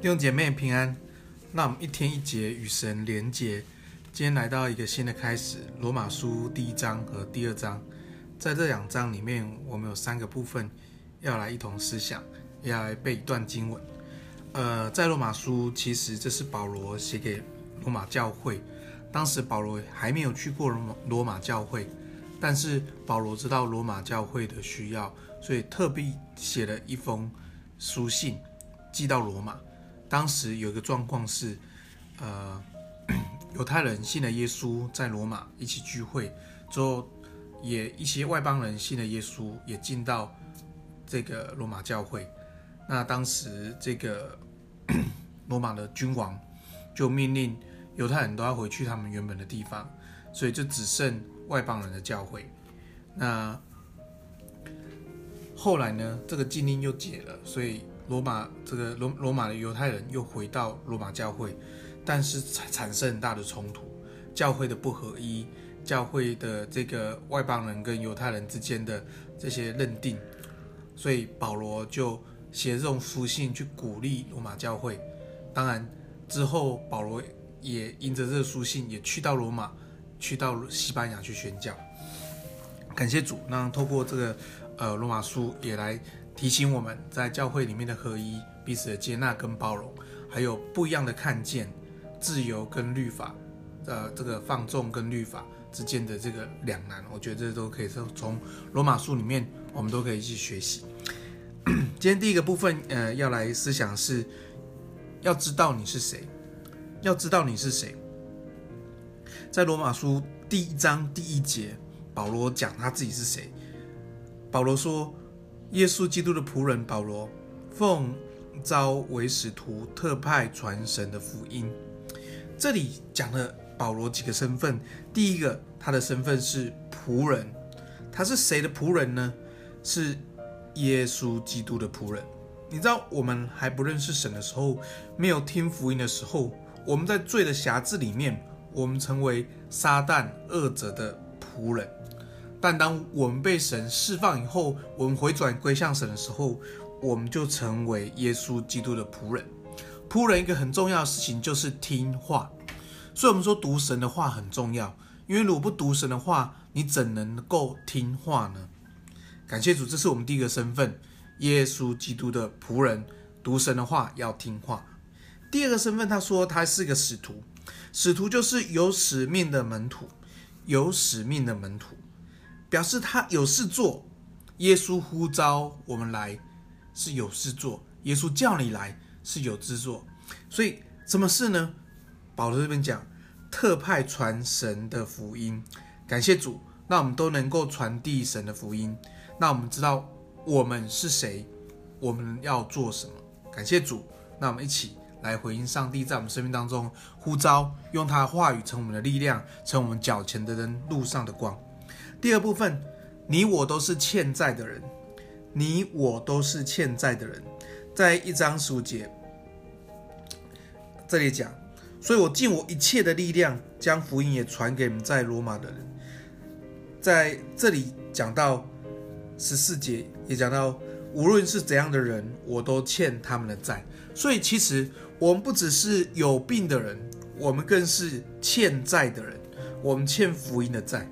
弟兄姐妹平安，那我们一天一节与神连结。今天来到一个新的开始，《罗马书》第一章和第二章，在这两章里面，我们有三个部分要来一同思想，要来背一段经文。呃，在《罗马书》，其实这是保罗写给罗马教会，当时保罗还没有去过罗马罗马教会，但是保罗知道罗马教会的需要，所以特别写了一封书信寄到罗马。当时有一个状况是，呃，犹太人信了耶稣，在罗马一起聚会之后，也一些外邦人信了耶稣，也进到这个罗马教会。那当时这个 罗马的君王就命令犹太人都要回去他们原本的地方，所以就只剩外邦人的教会。那后来呢，这个禁令又解了，所以。罗马这个罗罗马的犹太人又回到罗马教会，但是产产生很大的冲突，教会的不合一，教会的这个外邦人跟犹太人之间的这些认定，所以保罗就写这种书信去鼓励罗马教会。当然之后保罗也因着这个书信也去到罗马，去到西班牙去宣教。感谢主，那透过这个呃罗马书也来。提醒我们在教会里面的合一、彼此的接纳跟包容，还有不一样的看见，自由跟律法，呃，这个放纵跟律法之间的这个两难，我觉得这都可以从从罗马书里面，我们都可以去学习。今天第一个部分，呃，要来思想是，要知道你是谁，要知道你是谁。在罗马书第一章第一节，保罗讲他自己是谁。保罗说。耶稣基督的仆人保罗，奉召为使徒，特派传神的福音。这里讲了保罗几个身份。第一个，他的身份是仆人。他是谁的仆人呢？是耶稣基督的仆人。你知道，我们还不认识神的时候，没有听福音的时候，我们在罪的辖制里面，我们成为撒旦恶者的仆人。但当我们被神释放以后，我们回转归向神的时候，我们就成为耶稣基督的仆人。仆人一个很重要的事情就是听话，所以我们说读神的话很重要。因为如果不读神的话，你怎能够听话呢？感谢主，这是我们第一个身份：耶稣基督的仆人。读神的话要听话。第二个身份，他说他是个使徒，使徒就是有使命的门徒，有使命的门徒。表示他有事做，耶稣呼召我们来是有事做，耶稣叫你来是有事做，所以什么事呢？保罗这边讲，特派传神的福音，感谢主，那我们都能够传递神的福音，那我们知道我们是谁，我们要做什么？感谢主，那我们一起来回应上帝在我们生命当中呼召，用他的话语成我们的力量，成我们脚前的灯，路上的光。第二部分，你我都是欠债的人，你我都是欠债的人，在一章十五节这里讲，所以我尽我一切的力量，将福音也传给你们在罗马的人。在这里讲到十四节，也讲到无论是怎样的人，我都欠他们的债。所以其实我们不只是有病的人，我们更是欠债的人，我们欠福音的债。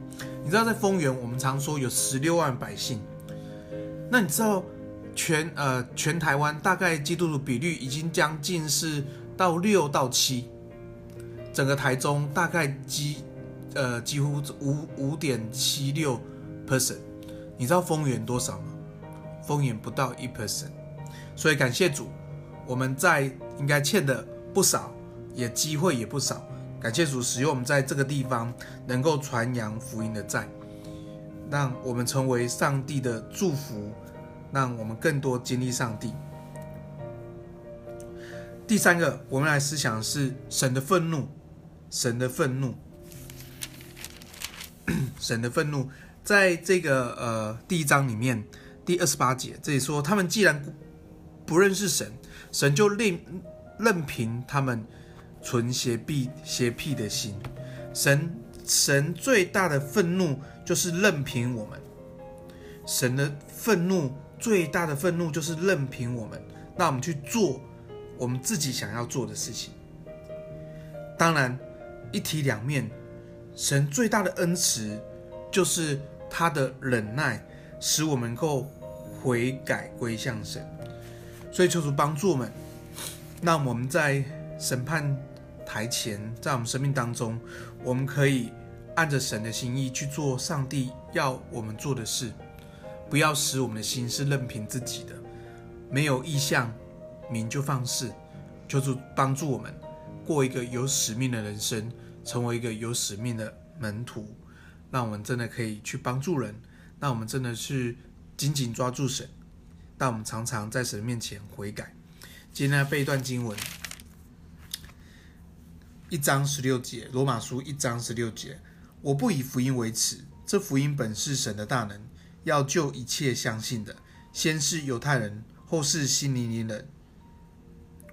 你知道在丰原，我们常说有十六万百姓。那你知道全呃全台湾大概基督徒比率已经将近是到六到七，整个台中大概几呃几乎五五点七六 percent。你知道丰原多少吗？丰原不到一 percent。所以感谢主，我们在应该欠的不少，也机会也不少。感谢主使用我们在这个地方能够传扬福音的债，让我们成为上帝的祝福，让我们更多经历上帝。第三个，我们来思想是神的愤怒，神的愤怒，神的愤怒，在这个呃第一章里面第二十八节，这里说他们既然不认识神，神就任任凭他们。存邪僻邪僻的心，神神最大的愤怒就是任凭我们。神的愤怒最大的愤怒就是任凭我们，让我们去做我们自己想要做的事情。当然，一体两面，神最大的恩慈就是他的忍耐，使我们能够悔改归向神。所以求主帮助我们，让我们在审判台前，在我们生命当中，我们可以按着神的心意去做上帝要我们做的事，不要使我们的心是任凭自己的，没有异象，民就放肆。求主帮助我们过一个有使命的人生，成为一个有使命的门徒，让我们真的可以去帮助人，让我们真的是紧紧抓住神。但我们常常在神面前悔改。今天背一段经文，一章十六节，罗马书一章十六节。我不以福音为耻，这福音本是神的大能，要救一切相信的，先是犹太人，后是希利尼人。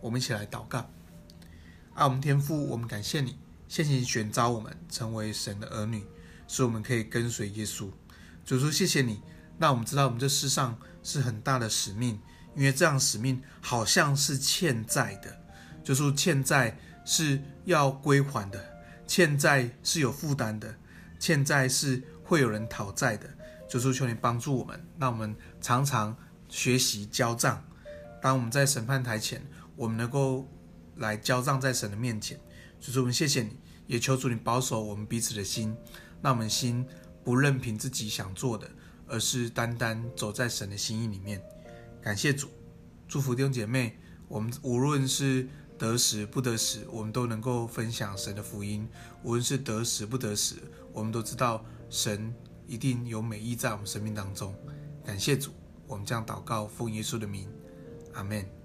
我们一起来祷告。爱我们天父，我们感谢你，谢谢你选召我们成为神的儿女，使我们可以跟随耶稣。主说谢谢你。让我们知道，我们这世上是很大的使命，因为这样使命好像是欠债的，就是欠债是要归还的，欠债是有负担的，欠债是会有人讨债的。就是求你帮助我们，让我们常常学习交账。当我们在审判台前，我们能够来交账在神的面前。就是我们谢谢你，也求主你保守我们彼此的心，让我们心不任凭自己想做的。而是单单走在神的心意里面，感谢主，祝福弟兄姐妹。我们无论是得时不得时，我们都能够分享神的福音；无论是得时不得时，我们都知道神一定有美意在我们生命当中。感谢主，我们将祷告奉耶稣的名，阿门。